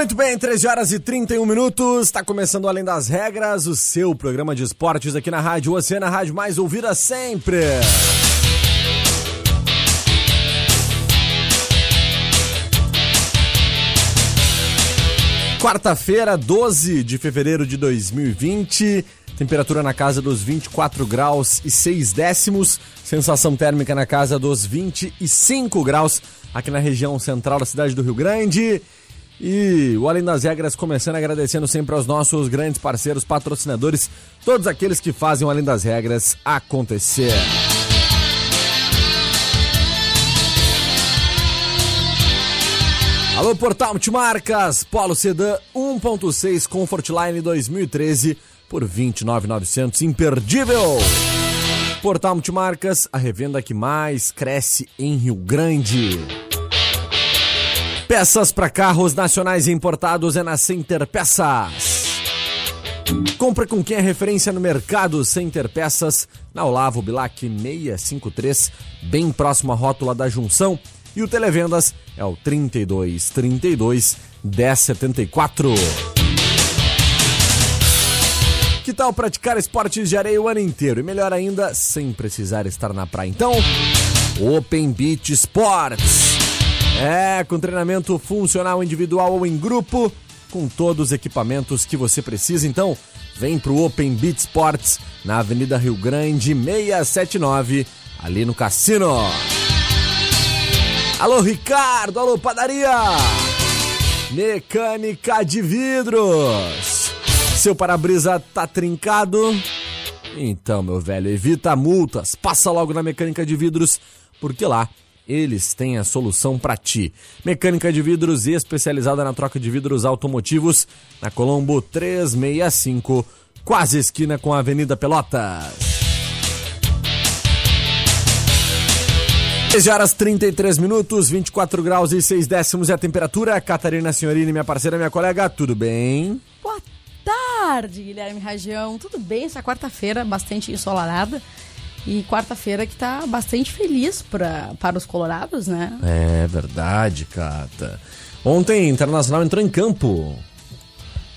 Muito bem, 13 horas e 31 minutos. Está começando Além das Regras, o seu programa de esportes aqui na Rádio Oceana, a rádio mais ouvida sempre. Quarta-feira, 12 de fevereiro de 2020. Temperatura na casa dos 24 graus e 6 décimos. Sensação térmica na casa dos 25 graus aqui na região central da cidade do Rio Grande. E o Além das Regras começando agradecendo sempre aos nossos grandes parceiros, patrocinadores, todos aqueles que fazem o Além das Regras acontecer. Alô, Portal Multimarcas, Polo Sedan 1.6 Comfortline 2013 por 29.900, imperdível. Portal Multimarcas, a revenda que mais cresce em Rio Grande. Peças para carros nacionais importados é na Center Peças. Compra com quem é referência no mercado Center Peças, na Olavo Bilac 653, bem próximo à rótula da junção. E o Televendas é o 32 32 1074. Que tal praticar esportes de areia o ano inteiro? E melhor ainda, sem precisar estar na praia. Então, Open Beach Sports. É, com treinamento funcional individual ou em grupo, com todos os equipamentos que você precisa. Então, vem pro Open Beach Sports, na Avenida Rio Grande 679, ali no Cassino. Alô, Ricardo! Alô, padaria! Mecânica de vidros. Seu para-brisa tá trincado? Então, meu velho, evita multas. Passa logo na Mecânica de Vidros, porque lá eles têm a solução para ti. Mecânica de vidros especializada na troca de vidros automotivos, na Colombo 365, quase esquina com a Avenida Pelotas. 13 horas 33 minutos, 24 graus e 6 décimos é a temperatura. Catarina Senhorini, minha parceira, minha colega, tudo bem? Boa tarde, Guilherme Rajão. Tudo bem? Essa quarta-feira bastante ensolarada. E quarta-feira que tá bastante feliz pra, para os colorados, né? É verdade, Cata. Ontem, Internacional entrou em campo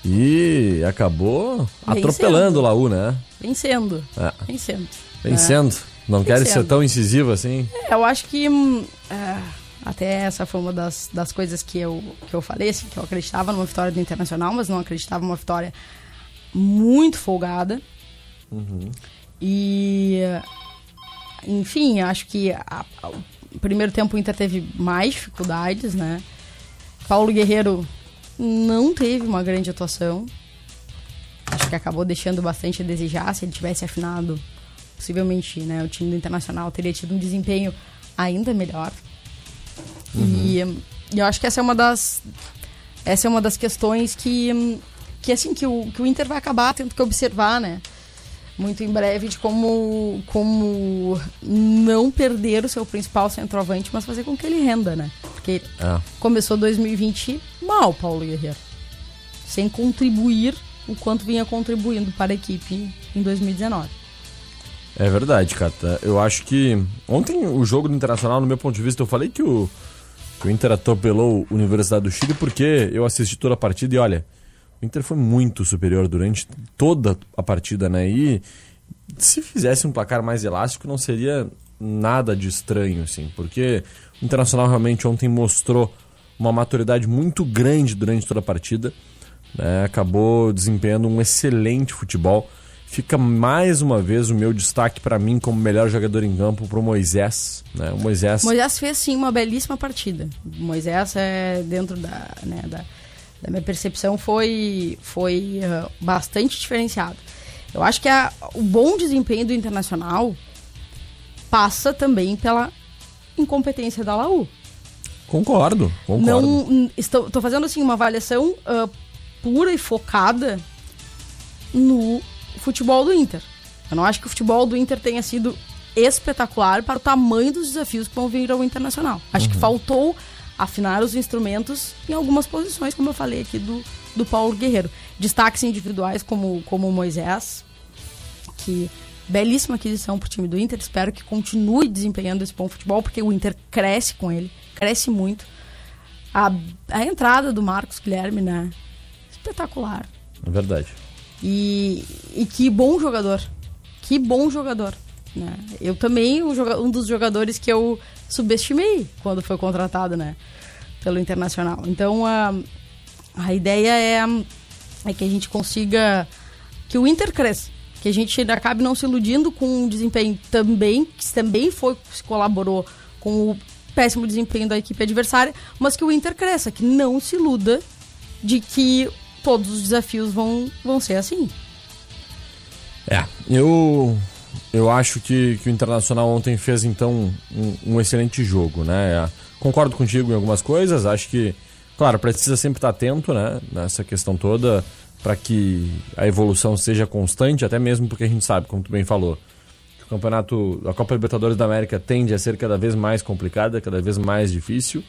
e acabou atropelando o Laú, né? Vencendo. É. Vencendo. Vencendo. Não quer ser tão incisivo assim? É, eu acho que hum, é, até essa foi uma das, das coisas que eu, que eu falei, assim, que eu acreditava numa vitória do Internacional, mas não acreditava numa vitória muito folgada. E, enfim, acho que a- a- o primeiro tempo o Inter teve mais dificuldades, né? Paulo Guerreiro não teve uma grande atuação. Acho que acabou deixando bastante a desejar. Se ele tivesse afinado, possivelmente, né, o time do Internacional teria tido um desempenho ainda melhor. E, e eu acho que essa é uma das essa é uma das questões que que assim que o, que o Inter vai acabar tendo que observar, né? Muito em breve de como como não perder o seu principal centroavante, mas fazer com que ele renda, né? Porque É. começou 2020 mal Paulo Guerreiro. Sem contribuir o quanto vinha contribuindo para a equipe em 2019. É verdade, Cata. Eu acho que ontem o jogo do Internacional, no meu ponto de vista, eu falei que o, que o Inter atropelou a Universidade do Chile porque eu assisti toda a partida e olha, o Inter foi muito superior durante toda a partida, né? E se fizesse um placar mais elástico, não seria nada de estranho, assim, porque o Internacional realmente ontem mostrou uma maturidade muito grande durante toda a partida, né? acabou desempenhando um excelente futebol. Fica mais uma vez o meu destaque para mim como melhor jogador em campo para o Moisés. Né? O Moisés... Moisés fez sim uma belíssima partida. O Moisés é dentro da, né, da, da minha percepção foi foi uh, bastante diferenciado. Eu acho que a, o bom desempenho do Internacional passa também pela incompetência da Laú. Concordo, concordo. Não, estou, estou fazendo assim uma avaliação uh, pura e focada no futebol do Inter. Eu não acho que o futebol do Inter tenha sido espetacular para o tamanho dos desafios que vão vir ao Internacional. Acho uhum. que faltou afinar os instrumentos em algumas posições, como eu falei aqui do, do Paulo Guerreiro. Destaques individuais como, como o Moisés, que belíssima aquisição para o time do Inter. Espero que continue desempenhando esse bom futebol, porque o Inter cresce com ele, cresce muito. A, a entrada do Marcos Guilherme, né? Espetacular. É verdade. E, e que bom jogador. Que bom jogador. Né? Eu também, um dos jogadores que eu subestimei quando foi contratado né? pelo Internacional. Então, a, a ideia é, é que a gente consiga que o Inter cresça que a gente acabe não se iludindo com um desempenho também, que também foi, colaborou com o péssimo desempenho da equipe adversária, mas que o Inter cresça, que não se iluda de que todos os desafios vão, vão ser assim. É, eu eu acho que, que o Internacional ontem fez então um, um excelente jogo, né? Concordo contigo em algumas coisas, acho que, claro, precisa sempre estar atento, né? Nessa questão toda para que a evolução seja constante, até mesmo porque a gente sabe, como tu bem falou, que o campeonato, a Copa Libertadores da América tende a ser cada vez mais complicada, cada vez mais difícil,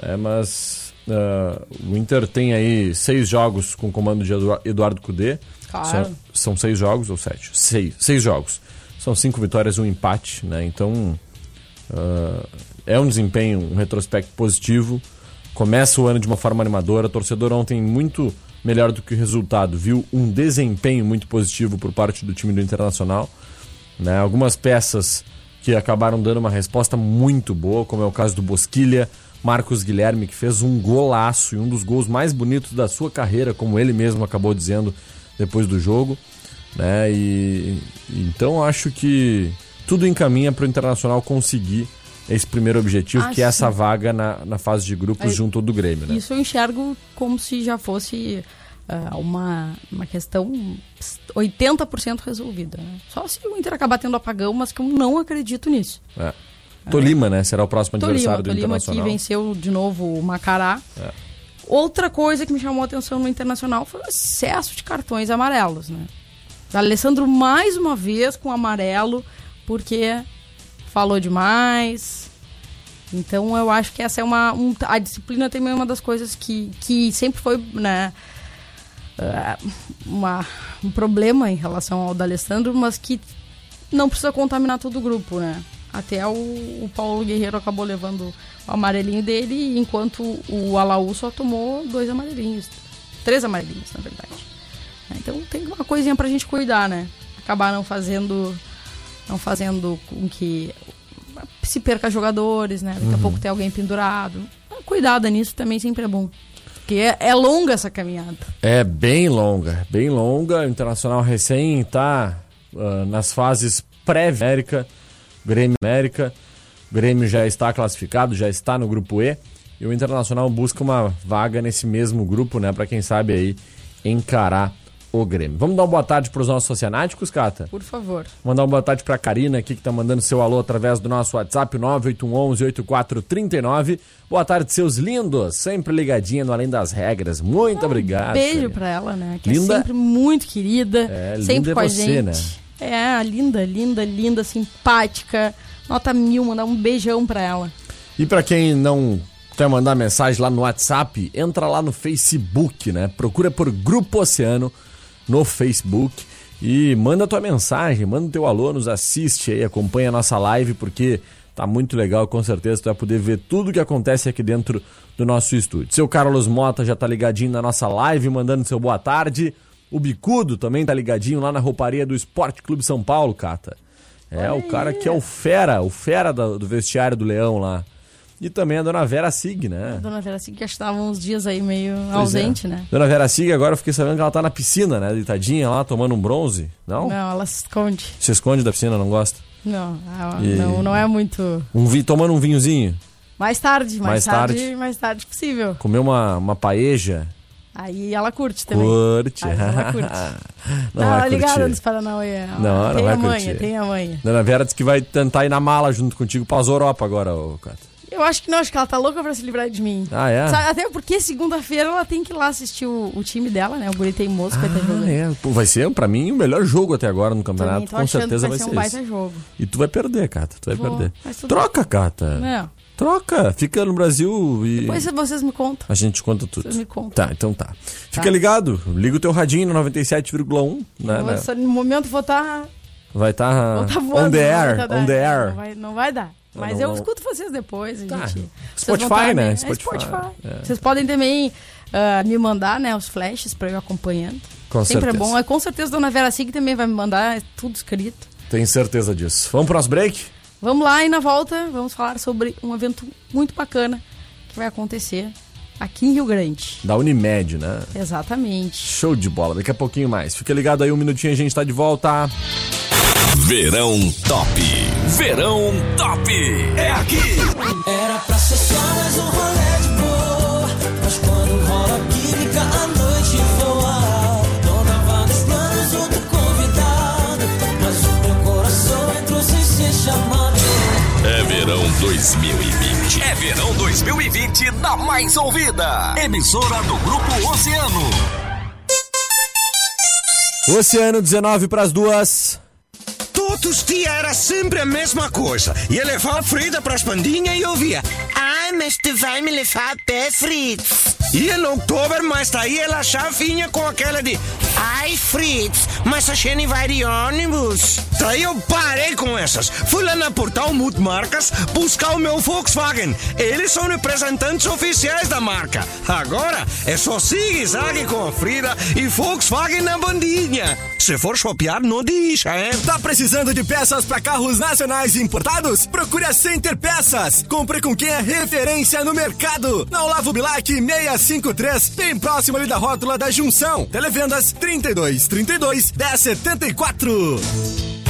né? mas uh, o Inter tem aí seis jogos com o comando de Eduardo Cudê. Claro. São, são, seis jogos ou sete? Seis, seis jogos. São cinco vitórias e um empate, né? Então uh, é um desempenho, um retrospecto positivo. Começa o ano de uma forma animadora. O torcedor ontem muito melhor do que o resultado, viu um desempenho muito positivo por parte do time do Internacional. Né? Algumas peças que acabaram dando uma resposta muito boa, como é o caso do Bosquilha, Marcos Guilherme, que fez um golaço e um dos gols mais bonitos da sua carreira, como ele mesmo acabou dizendo depois do jogo. Né? E, então acho que tudo encaminha para o Internacional conseguir esse primeiro objetivo, ah, que é essa vaga na, na fase de grupos junto do Grêmio. Né? Isso eu enxergo como se já fosse uh, uma, uma questão 80% resolvida. Né? Só se o Inter acabar tendo apagão, mas que eu não acredito nisso. É. Tolima, né? Será o próximo Tolima, adversário do Tolima Internacional. que venceu de novo o Macará. É. Outra coisa que me chamou a atenção no Internacional foi o excesso de cartões amarelos, né? Alessandro mais uma vez com amarelo, porque falou demais. Então eu acho que essa é uma. Um, a disciplina também é uma das coisas que, que sempre foi, né? Uh, uma, um problema em relação ao D'Alessandro, mas que não precisa contaminar todo o grupo, né? Até o, o Paulo Guerreiro acabou levando o amarelinho dele, enquanto o Alaú só tomou dois amarelinhos. Três amarelinhos, na verdade. Então tem uma coisinha pra gente cuidar, né? Acabar não fazendo não fazendo com que se perca jogadores, né? Daqui uhum. a pouco tem alguém pendurado. Cuidado nisso também sempre é bom. Porque é, é longa essa caminhada. É bem longa, bem longa. O Internacional recém está uh, nas fases pré-América, Grêmio América. O Grêmio já está classificado, já está no grupo E. E o Internacional busca uma vaga nesse mesmo grupo, né? Para quem sabe aí encarar o Grêmio. Vamos dar uma boa tarde para os nossos oceanáticos, Cata? Por favor. Mandar uma boa tarde para a Karina aqui, que está mandando seu alô através do nosso WhatsApp, 981118439. Boa tarde, seus lindos, sempre ligadinha no Além das Regras. Muito um obrigado. Beijo para ela, né? Que é linda. é sempre muito querida, é, sempre com é você, a gente. Né? É, linda, linda, linda, simpática. Nota mil, mandar um beijão para ela. E para quem não quer mandar mensagem lá no WhatsApp, entra lá no Facebook, né? Procura por Grupo Oceano no Facebook e manda tua mensagem, manda teu alô, nos assiste aí, acompanha a nossa live, porque tá muito legal, com certeza tu vai poder ver tudo que acontece aqui dentro do nosso estúdio. Seu Carlos Mota já tá ligadinho na nossa live, mandando seu boa tarde. O Bicudo também tá ligadinho lá na rouparia do Esporte Clube São Paulo, Cata. É, Olha o cara aí. que é o fera, o fera do, do, vestiário do Leão lá. E também a dona Vera Sig, né? A dona Vera Sig que estava uns dias aí meio pois é. ausente, é. né? Dona Vera Sig, agora eu fiquei sabendo que ela tá na piscina, né? Deitadinha lá, tomando um bronze. Não? Não, ela se esconde. Se esconde da piscina, não gosta? Não, e... não, não é muito. Um vi... Tomando um vinhozinho? Mais tarde, mais, mais tarde, tarde, mais tarde possível. Comer uma, uma paeja. Aí ela curte também. Curte. Aí ela curte. não, não vai ligada nos Paranauê. Não, não tem vai a manha, curtir. tem a manha. Dona Vera disse que vai tentar ir na mala junto contigo pra Europa agora, ô Cata. Eu acho que não, acho que ela tá louca pra se livrar de mim. Ah, é? Sabe, até porque segunda-feira ela tem que ir lá assistir o, o time dela, né? O Guri Teimoso ah, vai estar jogando. É. Pô, vai ser, pra mim, o melhor jogo até agora no campeonato. Com certeza vai, vai ser, um baita jogo. E tu vai perder, Cata. Tu vai Vou, perder. Troca, Cata. Não. Troca, fica no Brasil e. Depois vocês me contam. A gente conta tudo. Vocês me contam. Tá, então tá. Fica tá. ligado, liga o teu radinho no 97,1. Né, né? No momento vou estar. Tá... Vai estar. Tá voando, on the air. Tá on the air. Não vai, não vai dar. Mas não, eu não... escuto vocês depois, tá. gente. Spotify, né? Spotify. É, Spotify. É. Vocês podem também uh, me mandar, né, os flashes pra eu ir acompanhando. Com Sempre certeza. é bom. É, com certeza a Dona Vera Sig também vai me mandar, é tudo escrito. Tenho certeza disso. Vamos pro nosso break? Vamos lá e na volta vamos falar sobre um evento muito bacana que vai acontecer aqui em Rio Grande. Da Unimed, né? Exatamente. Show de bola. Daqui a pouquinho mais. Fica ligado aí um minutinho, a gente tá de volta. Verão Top. Verão Top. É aqui. Era pra ser só mais um rolê de boa, mas quando rola química a noite voa. Não tava nos planos outro convidado, mas o meu coração entrou sem ser chamado. É verão 2020. É verão 2020 na mais ouvida. Emissora do Grupo Oceano. Oceano 19 para as duas. Todos os dias era sempre a mesma coisa. Ia levar Frida para as pandinhas e ouvia. Ai, mas tu vai me levar a pé, Fritz. Ia no outubro, mas daí ela já vinha com aquela de Ai, Fritz, mas a Jenny vai de ônibus. Daí eu parei com essas. Fui lá na Portal Multimarcas buscar o meu Volkswagen. Eles são representantes oficiais da marca. Agora é só zigue-zague com a Frida e Volkswagen na bandinha. Se for shopear, não deixa, hein? Tá precisando de peças para carros nacionais importados? Procure a Center Peças. Compre com quem é referência no mercado. Na Olavo Bilac 653, bem próximo ali da rótula da Junção. Televendas 32 32 1074.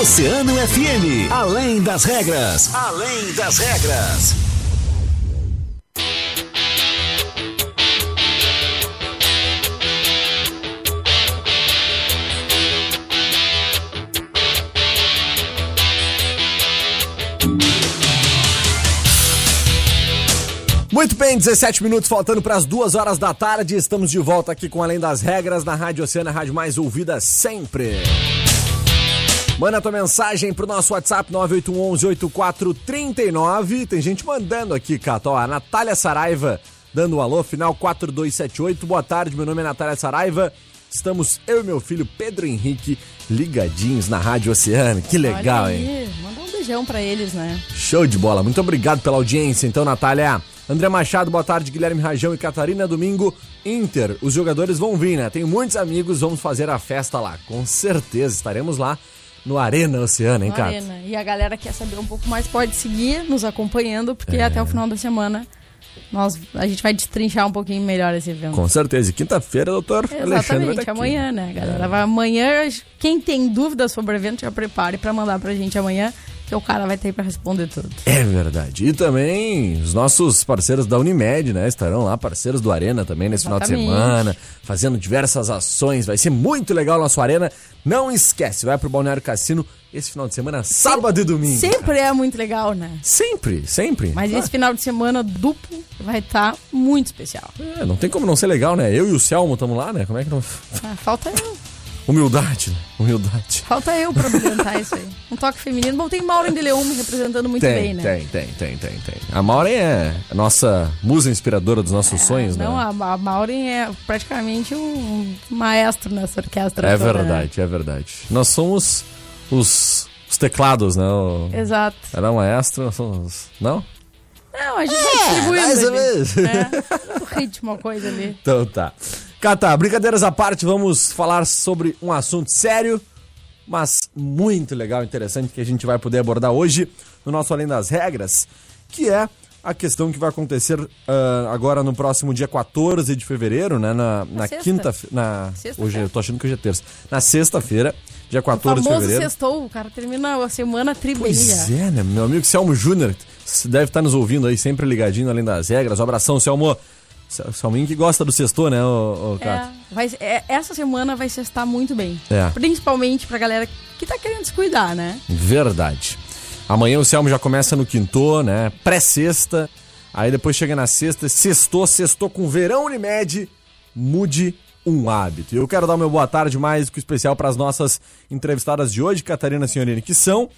Oceano FM, além das regras, além das regras. Muito bem, 17 minutos faltando para as duas horas da tarde. Estamos de volta aqui com Além das Regras na Rádio Oceana, a rádio mais ouvida sempre. Manda tua mensagem pro nosso WhatsApp 981118439. Tem gente mandando aqui, Cato. Ó, a Natália Saraiva dando um alô, final 4278. Boa tarde, meu nome é Natália Saraiva. Estamos eu e meu filho Pedro Henrique ligadinhos na Rádio Oceano. Que legal, hein? Manda um beijão pra eles, né? Show de bola. Muito obrigado pela audiência, então, Natália. André Machado, boa tarde. Guilherme Rajão e Catarina Domingo. Inter, os jogadores vão vir, né? Tenho muitos amigos, vamos fazer a festa lá. Com certeza, estaremos lá no Arena Oceano, hein? Arena. E a galera quer saber um pouco mais, pode seguir nos acompanhando, porque É. até o final da semana nós, a gente vai destrinchar um pouquinho melhor esse evento. Com certeza. E quinta-feira, doutor Alexandre vai Exatamente, estar aqui. amanhã, né, galera? Vai amanhã, quem tem dúvidas sobre o evento, já prepare pra mandar pra gente amanhã, que o cara vai ter pra responder tudo. É verdade. E também os nossos parceiros da Unimed, né? Estarão lá, parceiros do Arena também nesse final de Exatamente. semana, fazendo diversas ações. Vai ser muito legal o nosso Arena. Não esquece, vai pro Balneário Cassino esse final de semana, sábado e domingo. Sempre é muito legal, né? Sempre, sempre. Mas Ah, esse final de semana duplo vai estar muito especial. é, não tem como não ser legal, né? Eu e o Selmo estamos lá, né? Como é que não. Ah, falta eu. Humildade, né? Humildade. Falta eu pra apresentar isso aí. Um toque feminino. Bom, tem Maureen de Leon me representando muito tem, bem, né? tem, tem, tem, tem, tem. A Maureen é a nossa musa inspiradora dos nossos sonhos, Não, né? a, a Maureen é praticamente um maestro nessa orquestra. É toda, né? verdade, é verdade. Nós somos os, os teclados, né? O... Exato. Era maestro, nós somos. Não? Não, a gente vai distribuindo. É, mais ou menos. né? O ritmo, a coisa ali. Então tá. Cata, brincadeiras à parte, vamos falar sobre um assunto sério, mas muito legal, interessante, que a gente vai poder abordar hoje no nosso Além das Regras, que é a questão que vai acontecer ah, agora no próximo dia 14 de fevereiro, né? Na, na sexta. quinta. Na, Sexta-feira. hoje eu tô achando que hoje é terça. Na sexta-feira, dia O 14 de fevereiro. sextou, o cara termina a semana tribelia. Pois é, né? Meu amigo Selmo Júnior deve estar nos ouvindo aí, sempre ligadinho além das regras. Um abração, Selmo. Selminho que gosta do sextor, né, ô, ô É, Cato? vai, é, essa semana vai sextar muito bem. É. Principalmente pra galera que tá querendo se cuidar, né? Verdade. Amanhã o Selmo já começa no quinto, né? Pré-sexta. Aí depois chega na sexta, sextou, sextou com verão Unimed. Mude um hábito. E eu quero dar o meu boa tarde mais do que especial para as nossas entrevistadas de hoje, Catarina Senhorini, que são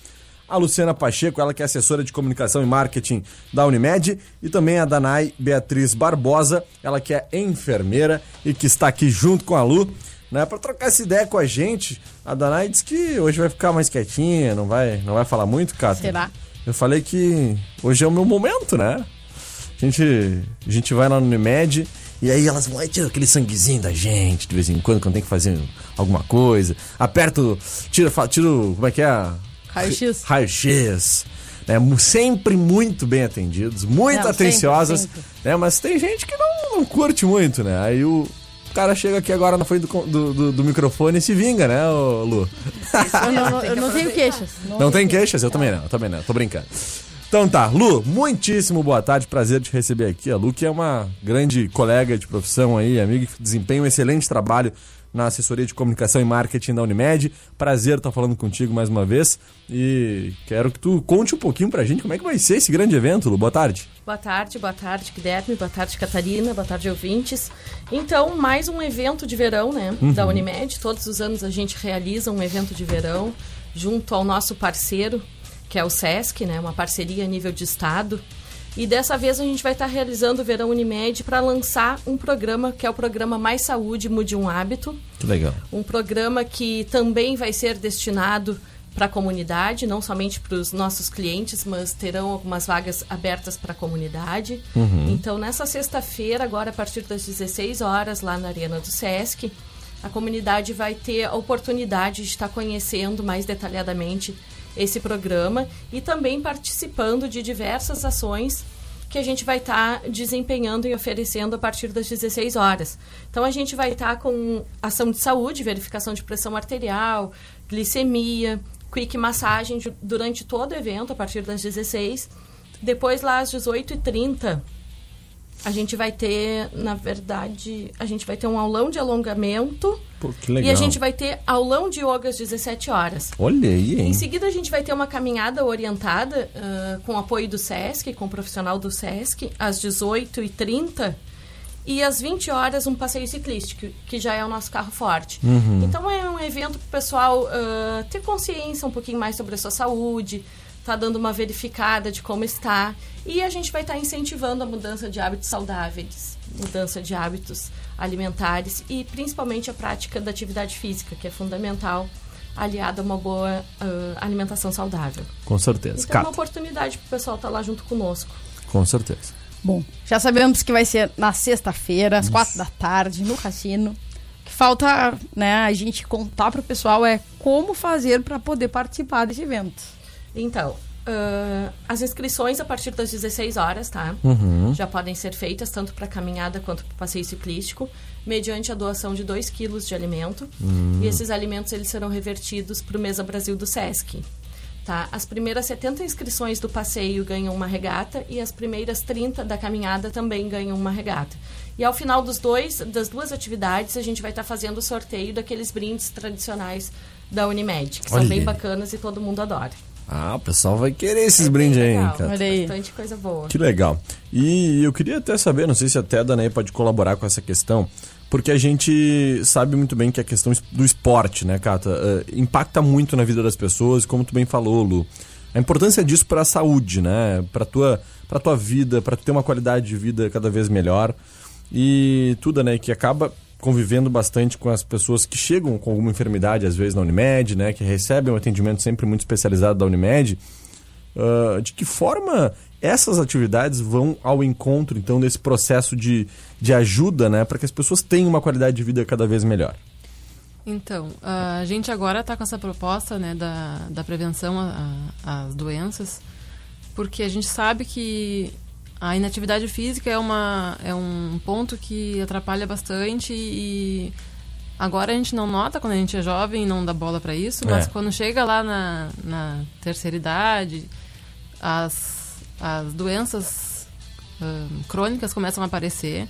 a Luciana Pacheco, ela que é assessora de comunicação e marketing da Unimed, e também a Danai Beatriz Barbosa, ela que é enfermeira e que está aqui junto com a Lu, né, para trocar essa ideia com a gente. A Danai disse que hoje vai ficar mais quietinha, não vai, não vai falar muito, cara. Será? Eu falei que hoje é o meu momento, né? A gente, a gente vai lá no Unimed e aí elas vão lá tiram aquele sanguezinho da gente de vez em quando, quando tem que fazer alguma coisa. Aperta, o- tira, tira, como é que é? Raio-X. Raio-X. Né? Sempre muito bem atendidos, muito Não, sempre, atenciosas. sempre. Né? Mas tem gente que não, não curte muito, né? Aí o cara chega aqui agora na frente do, do, do- do microfone e se vinga, né, ô, Lu? Eu não, não- eu não tenho queixas. Não tem queixas? Eu também não, eu também não, tô brincando. Então tá, Lu, muitíssimo boa tarde, prazer te receber aqui. A Lu, que é uma grande colega de profissão aí, amiga que desempenha um excelente trabalho na assessoria de comunicação e marketing da Unimed. Prazer estar falando contigo mais uma vez e quero que tu conte um pouquinho pra gente como é que vai ser esse grande evento, Lu. Boa tarde. Boa tarde, boa tarde, Guilherme, boa tarde, Catarina, boa tarde, ouvintes. Então, mais um evento de verão, né, da Unimed. Todos os anos a gente realiza um evento de verão junto ao nosso parceiro, que é o SESC, né, uma parceria a nível de estado. E dessa vez a gente vai estar realizando o Verão Unimed para lançar um programa que é o programa Mais Saúde Mude um Hábito, Que legal. um programa que também vai ser destinado para a comunidade, não somente para os nossos clientes, mas terão algumas vagas abertas para a comunidade. Então, nessa sexta-feira, agora a partir das 16 horas, lá na Arena do Sesc, a comunidade vai ter a oportunidade de estar conhecendo mais detalhadamente esse programa e também participando de diversas ações que a gente vai estar desempenhando e oferecendo a partir das 16 horas. Então a gente vai estar com ação de saúde, verificação de pressão arterial, glicemia, quick massagem du- durante todo o evento a partir das 16. Depois lá às 18h30 a gente vai ter, na verdade, a gente vai ter um aulão de alongamento Pô, que legal. e a gente vai ter aulão de yoga às 17 horas. Olha aí, hein? Em seguida, a gente vai ter uma caminhada orientada ah, com apoio do SESC, com o profissional do SESC, às 18h30. E às 20 horas, um passeio ciclístico, que já é o nosso carro forte. Então, é um evento para o pessoal ah, ter consciência um pouquinho mais sobre a sua saúde, tá dando uma verificada de como está e a gente vai estar incentivando a mudança de hábitos saudáveis, mudança de hábitos alimentares e principalmente a prática da atividade física, que é fundamental, aliada a uma boa uh, alimentação saudável. Com certeza. Então é uma oportunidade para o pessoal estar lá junto conosco. com certeza. Bom, já sabemos que vai ser na sexta-feira, às quatro da tarde, no cassino. O que falta, né, a gente contar pro pessoal é como fazer para poder participar desse evento. Então, ah, as inscrições a partir das 16 horas, tá? Já podem ser feitas tanto para caminhada quanto para passeio ciclístico, mediante a doação de 2 quilos de alimento. E esses alimentos eles serão revertidos para o Mesa Brasil do Sesc. Tá? As primeiras 70 inscrições do passeio ganham uma regata e as primeiras 30 da caminhada também ganham uma regata. E ao final dos dois, das duas atividades, a gente vai estar fazendo o sorteio daqueles brindes tradicionais da Unimed, que Olha são bem bacanas e todo mundo adora. Ah, o pessoal vai querer esses É brindes aí, cara. Olha aí. Bastante coisa boa. Que legal. E eu queria até saber, não sei se até a Danaí pode colaborar com essa questão, porque a gente sabe muito bem que a questão es- do esporte, né, Cata, eh, impacta muito na vida das pessoas, como tu bem falou, Lu. A importância disso para a saúde, né, para tua para tua vida, para tu ter uma qualidade de vida cada vez melhor. E tudo, né, que acaba convivendo bastante com as pessoas que chegam com alguma enfermidade, às vezes na Unimed, né, que recebem um atendimento sempre muito especializado da Unimed. Ah, de que forma essas atividades vão ao encontro, então, desse processo de, de ajuda, né, para que as pessoas tenham uma qualidade de vida cada vez melhor? Então, a gente agora está com essa proposta né, da, da prevenção às doenças, porque a gente sabe que a inatividade física é, uma, é um ponto que atrapalha bastante e agora a gente não nota quando a gente é jovem não dá bola para isso, mas É. quando chega lá na, na terceira idade, as, as doenças ahn, crônicas começam a aparecer.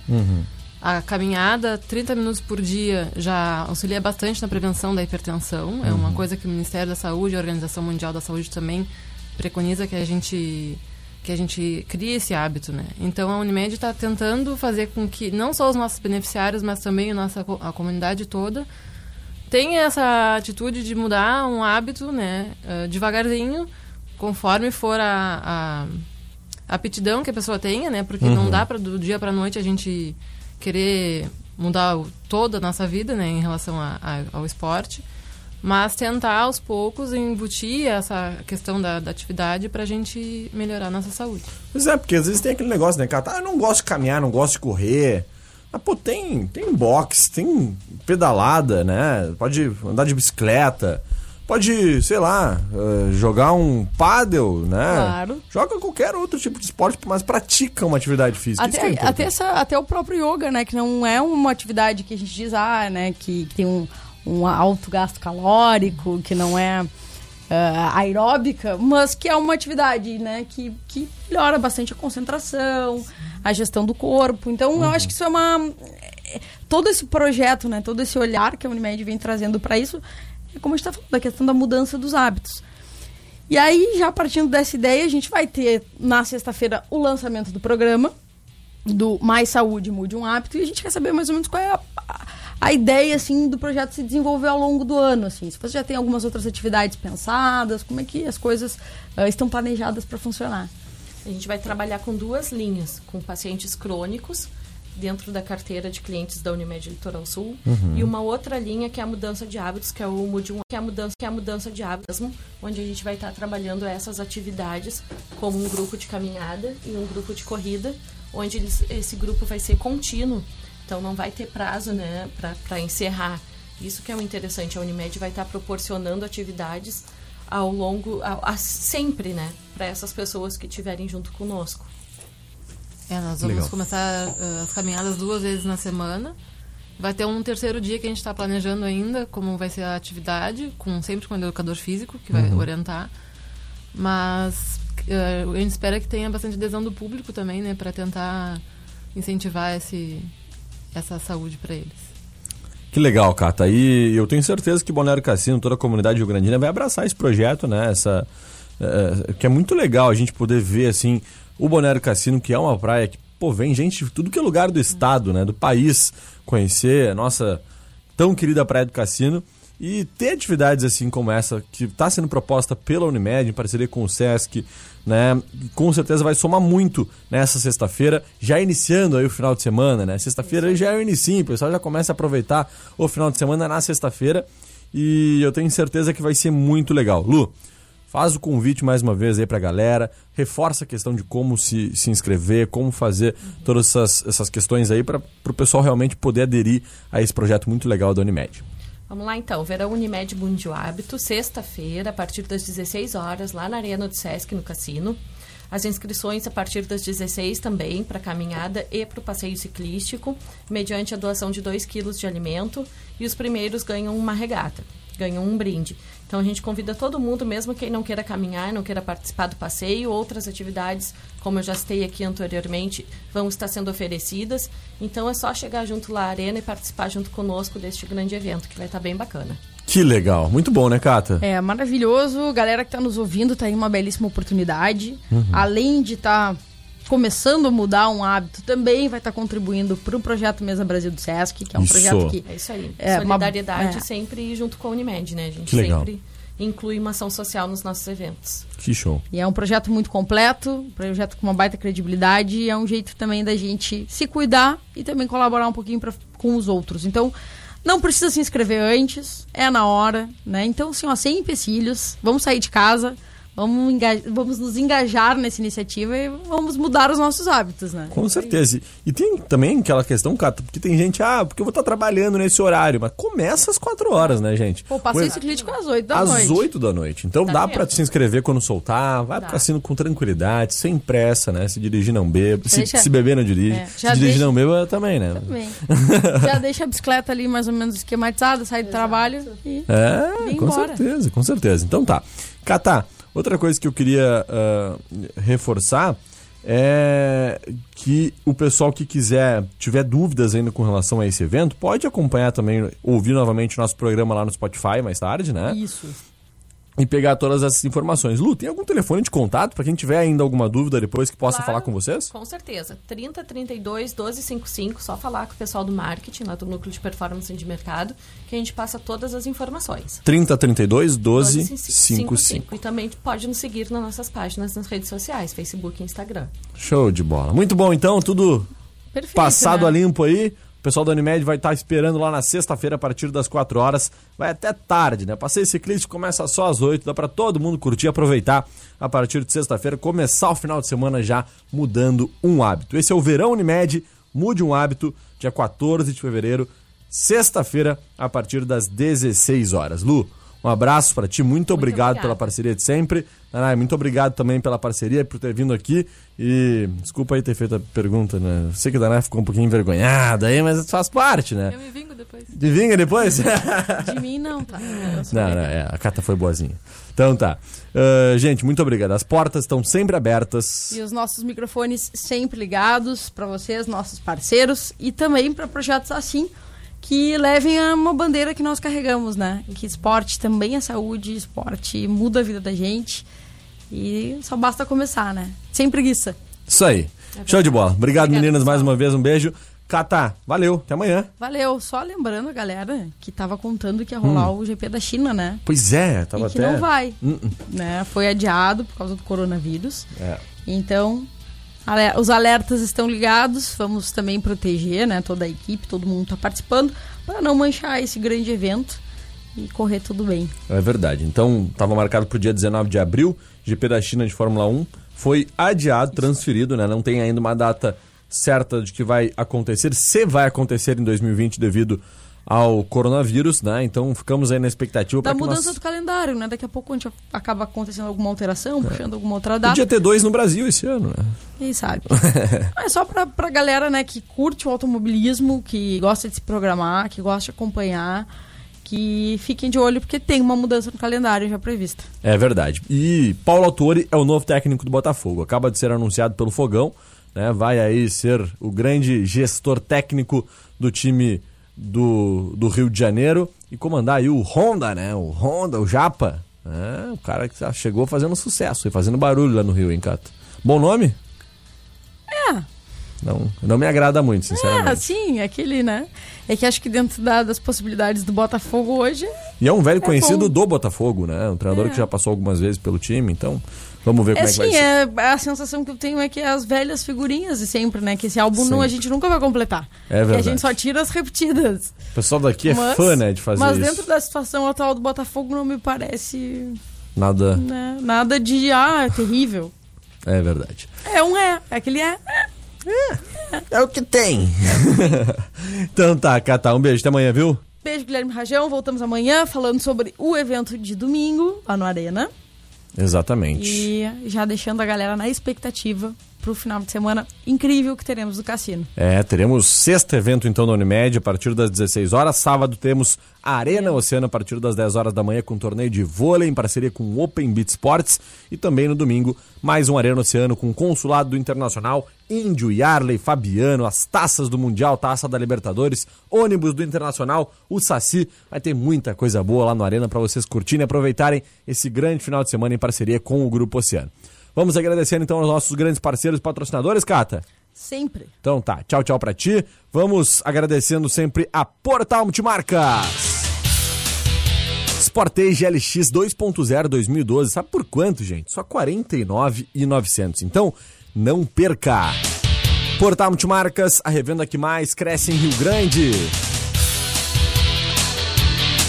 A caminhada, 30 minutos por dia, já auxilia bastante na prevenção da hipertensão. É uma coisa que o Ministério da Saúde e a Organização Mundial da Saúde também preconiza que a gente que a gente crie esse hábito, né? Então a Unimed está tentando fazer com que não só os nossos beneficiários, mas também a nossa a comunidade toda tenha essa atitude de mudar um hábito, né? eh, devagarzinho, conforme for a, a aptidão que a pessoa tenha, né? Porque não dá para do dia para noite a gente querer mudar o- toda a nossa vida, né, em relação a- a- ao esporte, mas tentar aos poucos embutir essa questão da, da atividade para a gente melhorar a nossa saúde. Pois é, porque às vezes tem aquele negócio, né, Cata? Ah, eu não gosto de caminhar, não gosto de correr. Mas, pô, tem, tem boxe, tem pedalada, né? Pode andar de bicicleta. Pode, sei lá, eh, jogar um paddle, né? Claro. Joga qualquer outro tipo de esporte, mas pratica uma atividade física. É Até, importante. até, essa, até o próprio yoga, né? Que não é uma atividade que a gente diz, ah, né? Que tem um, um alto gasto calórico, que não é ah, aeróbica, mas que é uma atividade, né? Que, que melhora bastante a concentração, a gestão do corpo. Então, eu acho que isso é uma... Todo esse projeto, né? Todo esse olhar que a Unimed vem trazendo para isso, é como a gente está falando, da questão da mudança dos hábitos. E aí, já partindo dessa ideia, a gente vai ter na sexta-feira o lançamento do programa do Mais Saúde Mude um Hábito e a gente quer saber mais ou menos qual é a, a, ideia assim do projeto se desenvolver ao longo do ano, assim. Se você já tem algumas outras atividades pensadas, como é que as coisas ah, estão planejadas para funcionar? A gente vai trabalhar com duas linhas, com pacientes crônicos dentro da carteira de clientes da Unimed Litoral Sul e uma outra linha que é a mudança de hábitos, que é o Mude que é a mudança, que é a mudança de hábitos, mesmo, onde a gente vai estar trabalhando essas atividades como um grupo de caminhada e um grupo de corrida, onde eles- esse grupo vai ser contínuo, então não vai ter prazo, né, para encerrar. Isso que é o interessante, a Unimed vai estar proporcionando atividades ao longo, a, a- sempre, né, para essas pessoas que estiverem junto conosco. É, nós vamos Legal. começar ah, as caminhadas duas vezes na semana. Vai ter um terceiro dia que a gente está planejando ainda, como vai ser a atividade, com sempre com o educador físico que vai orientar. Mas ah, a gente espera que tenha bastante adesão do público também, né, para tentar incentivar esse, essa saúde para eles. Que legal, Cata. E eu tenho certeza que Balneário Cassino, toda a comunidade rio-grandina vai abraçar esse projeto, né? Essa, eh, que é muito legal a gente poder ver, assim, o Balneário Cassino, que é uma praia que, pô, vem gente de tudo que é lugar do estado, né? Do país, conhecer a nossa tão querida Praia do Cassino. E ter atividades assim como essa, que está sendo proposta pela Unimed, em parceria com o SESC, né? Com certeza vai somar muito nessa sexta-feira, já iniciando aí o final de semana, né? Sexta-feira já é o início, o pessoal já começa a aproveitar o final de semana na sexta-feira. E eu tenho certeza que vai ser muito legal. Lu, faz o convite mais uma vez aí pra galera, reforça a questão de como se, se inscrever, como fazer todas essas, essas questões aí para o pessoal realmente poder aderir a esse projeto muito legal da Unimed. Vamos lá então, Verão Unimed Mundial Hábito, sexta-feira, a partir das 16 horas, lá na Arena do Sesc, no Cassino. As inscrições a partir das 16 também, para caminhada e para o passeio ciclístico, mediante a doação de 2 quilos de alimento. E os primeiros ganham uma regata, ganham um brinde. Então a gente convida todo mundo, mesmo quem não queira caminhar, não queira participar do passeio, outras atividades, como eu já citei aqui anteriormente, vão estar sendo oferecidas. Então é só chegar junto lá à arena e participar junto conosco deste grande evento, que vai estar bem bacana. Que legal, muito bom, né, Cata? É maravilhoso. Galera que está nos ouvindo, tá aí uma belíssima oportunidade. Além de estar começando a mudar um hábito, também vai estar contribuindo para o projeto Mesa Brasil do Sesc, que é um Isso. projeto que É isso aí. É, uma- Solidariedade é. sempre junto com a Unimed, né? A gente Que legal. sempre inclui uma ação social nos nossos eventos. Que show. E é um projeto muito completo, um projeto com uma baita credibilidade e é um jeito também da gente se cuidar e também colaborar um pouquinho pra- com os outros. Então, não precisa se inscrever antes, é na hora, né? Então, assim, ó, sem empecilhos, vamos sair de casa, vamos, enga- vamos nos engajar nessa iniciativa e vamos mudar os nossos hábitos, né? Com certeza. E- tem também aquela questão, Cata, porque tem gente, ah, porque eu vou estar trabalhando nesse horário, mas começa às 4 horas, né, gente? Pô, passeio Pois- ciclístico às 8 da às noite. 8 da noite. Então Tá dá pra se inscrever quando soltar, vai pro cassino com tranquilidade, sem pressa, né? Se dirigir não beba, se, se beber não dirige, É, se já dirigir deixa- não beba também, né? Também. Já deixa a bicicleta ali mais ou menos esquematizada, sai do trabalho e É, Vem com embora. certeza, com certeza. Então tá. Catá, outra coisa que eu queria ah, reforçar é que o pessoal que quiser, tiver dúvidas ainda com relação a esse evento, pode acompanhar também, ouvir novamente o nosso programa lá no Spotify mais tarde, né? isso. E pegar todas essas informações. Lu, tem algum telefone de contato para quem tiver ainda alguma dúvida depois que possa Claro. falar com vocês? Com certeza. 30 32 12 55, só falar com o pessoal do marketing, lá do núcleo de performance de mercado, que a gente passa todas as informações. 30 32 12 55. 55. E também pode nos seguir nas nossas páginas nas redes sociais, Facebook e Instagram. Show de bola. Muito bom, então, tudo Perfeito. passado né? a limpo aí. O pessoal da Unimed vai estar esperando lá na sexta-feira a partir das 4 horas. Vai até tarde, né? Passeio ciclístico começa só às 8. Dá para todo mundo curtir, aproveitar a partir de sexta-feira, começar o final de semana já mudando um hábito. Esse é o Verão Unimed, mude um hábito, dia 14 de fevereiro, sexta-feira, a partir das 16 horas. Lu, um abraço para ti, muito, obrigado obrigada. pela parceria de sempre. Nanai, muito obrigado também pela parceria, por ter vindo aqui. E desculpa aí ter feito a pergunta, né? Eu sei que a Danai ficou um pouquinho envergonhada aí, mas faz parte, né? Eu me vingo depois. De vinga depois? De mim não, tá? Não, não, é, a Cata foi boazinha. Então tá. Ah, gente, muito obrigado. As portas estão sempre abertas. E os nossos microfones sempre ligados para vocês, nossos parceiros, e também para projetos assim que levem a uma bandeira que nós carregamos, né? Que esporte também é saúde, esporte muda a vida da gente. E só basta começar, né? Sem preguiça. Isso aí. Show de bola. Obrigado, Obrigada, meninas, mais uma vez. Um beijo. Cata, valeu. Até amanhã. Valeu. Só lembrando a galera que tava contando que ia rolar o GP da China, né? Pois é, Hum. tava e que até. não vai. Hum, hum. Né? Foi adiado por causa do coronavírus. É. Então, os alertas estão ligados. Vamos também proteger, né? Toda a equipe, todo mundo está participando, para não manchar esse grande evento e correr tudo bem. É verdade. Então, estava marcado para o dia 19 de abril, GP da China de Fórmula 1. Foi adiado, transferido, né? Não tem ainda uma data certa de que vai acontecer, se vai acontecer em 2020 devido ao coronavírus, né? Então ficamos aí na expectativa Da que mudança nós... do calendário, né? Daqui a pouco a gente acaba acontecendo alguma alteração, puxando alguma outra data. Podia ter dois no Brasil esse ano, né? Quem sabe? é só pra, pra galera, né, que curte o automobilismo, que gosta de se programar, que gosta de acompanhar, que fiquem de olho, porque tem uma mudança no calendário já prevista. É verdade. E Paulo Autori é o novo técnico do Botafogo. Acaba de ser anunciado pelo Fogão, né? Vai aí ser o grande gestor técnico do time do, do Rio de Janeiro e comandar aí o Honda, né? O Honda, o Japa. É, o cara que já chegou fazendo sucesso e fazendo barulho lá no Rio, hein, Cato? Bom nome? É, Não, não me agrada muito, é, sinceramente. assim, aquele, né? É que acho que dentro da- das possibilidades do Botafogo hoje, E é um velho conhecido do Botafogo, né? Um treinador que já passou algumas vezes pelo time, então vamos ver É como é que vai sim, ser. é, a sensação que eu tenho é que é as velhas figurinhas de sempre, né? Que esse álbum não, a gente nunca vai completar. É Que a verdade. gente só tira as repetidas. O pessoal daqui é Mas- fã, né, de fazer Mas isso. dentro da situação atual do Botafogo não me parece Nada. né, nada de, ah, é terrível. É verdade. É um é, é aquele é. É o que tem. então tá, Cata, um beijo, até amanhã, viu? Beijo, Guilherme Rajão. Voltamos amanhã falando sobre o evento de domingo lá no Arena. Exatamente. E já deixando a galera na expectativa pro final de semana incrível que teremos no cassino. É, teremos sexto evento então da Unimed a partir das 16 horas. Sábado temos a Arena Oceano a partir das 10 horas da manhã com torneio de vôlei em parceria com o Open Beat Sports. E também no domingo, mais um Arena Oceano com Consulado do Internacional, Índio, Yarley, Fabiano, as taças do Mundial, taça da Libertadores, ônibus do Internacional, o Saci. Vai ter muita coisa boa lá no Arena para vocês curtirem e aproveitarem esse grande final de semana em parceria com o Grupo Oceano. Vamos agradecendo então aos nossos grandes parceiros e patrocinadores, Cata. Sempre. Então tá, tchau, tchau pra ti. Vamos agradecendo sempre a Portal Multimarcas. Sportage LX 2.0 2012, sabe por quanto, gente? Só R$ 49,900. Então, não perca. Portal Multimarcas, a revenda que mais cresce em Rio Grande.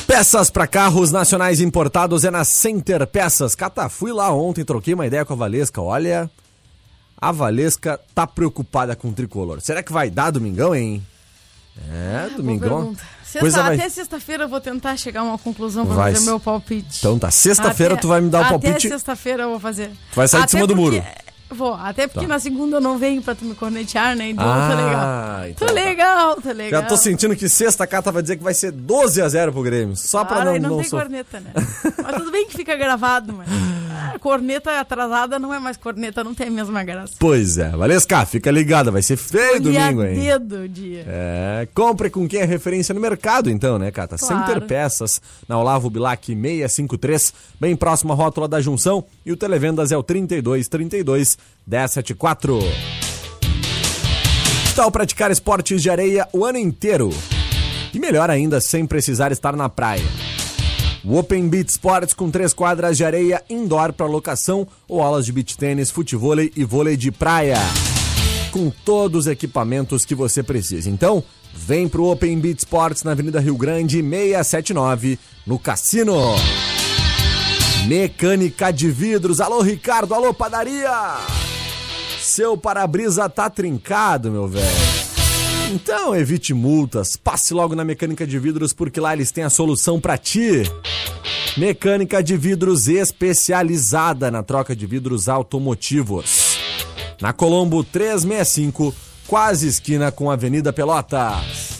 Peças para carros nacionais importados é na Center Peças. Cata, fui lá ontem, troquei uma ideia com a Valesca. Olha, a Valesca tá preocupada com o tricolor. Será que vai dar domingão, hein? É, Boa domingão. Sexta- Coisa vai... Até sexta-feira eu vou tentar chegar a uma conclusão pra Vai fazer meu palpite. Então tá, sexta-feira tu vai me dar o palpite. Até sexta-feira eu vou fazer. Tu vai sair de Até cima do muro. Vou, até porque Tá. na segunda eu não venho pra tu me cornetear, né? Então Ah, tá legal. então tá tá. legal, tá legal. Já tô sentindo que sexta a Cata vai dizer que vai ser 12 a 0 pro Grêmio. Só pra Para, não, não, não tem sof- corneta, né? Mas tudo bem que fica gravado, mas. Ah, corneta atrasada não é mais corneta, não tem a mesma graça. Pois é, Valesca, fica ligada, vai ser feio domingo, hein? dedo o dia. É, compre com quem é referência no mercado, então, né, Cata? Claro. Center Peças, na Olavo Bilac 653, bem próximo à rótula da junção. E o Televendas é o 3232 1074. Tal praticar esportes de areia o ano inteiro. E melhor ainda, sem precisar estar na praia. O Open Beat Sports com três quadras de areia indoor para locação ou aulas de beach tênis, futevôlei e vôlei de praia. Com todos os equipamentos que você precisa. Então, vem pro Open Beat Sports na Avenida Rio Grande 679, no Cassino. Mecânica de vidros. Alô, Ricardo. Alô, padaria. Seu para-brisa tá trincado, meu velho. Então evite multas, passe logo na Mecânica de Vidros porque lá eles têm a solução pra ti. Mecânica de vidros especializada na troca de vidros automotivos. Na Colombo 365, quase esquina com a Avenida Pelotas.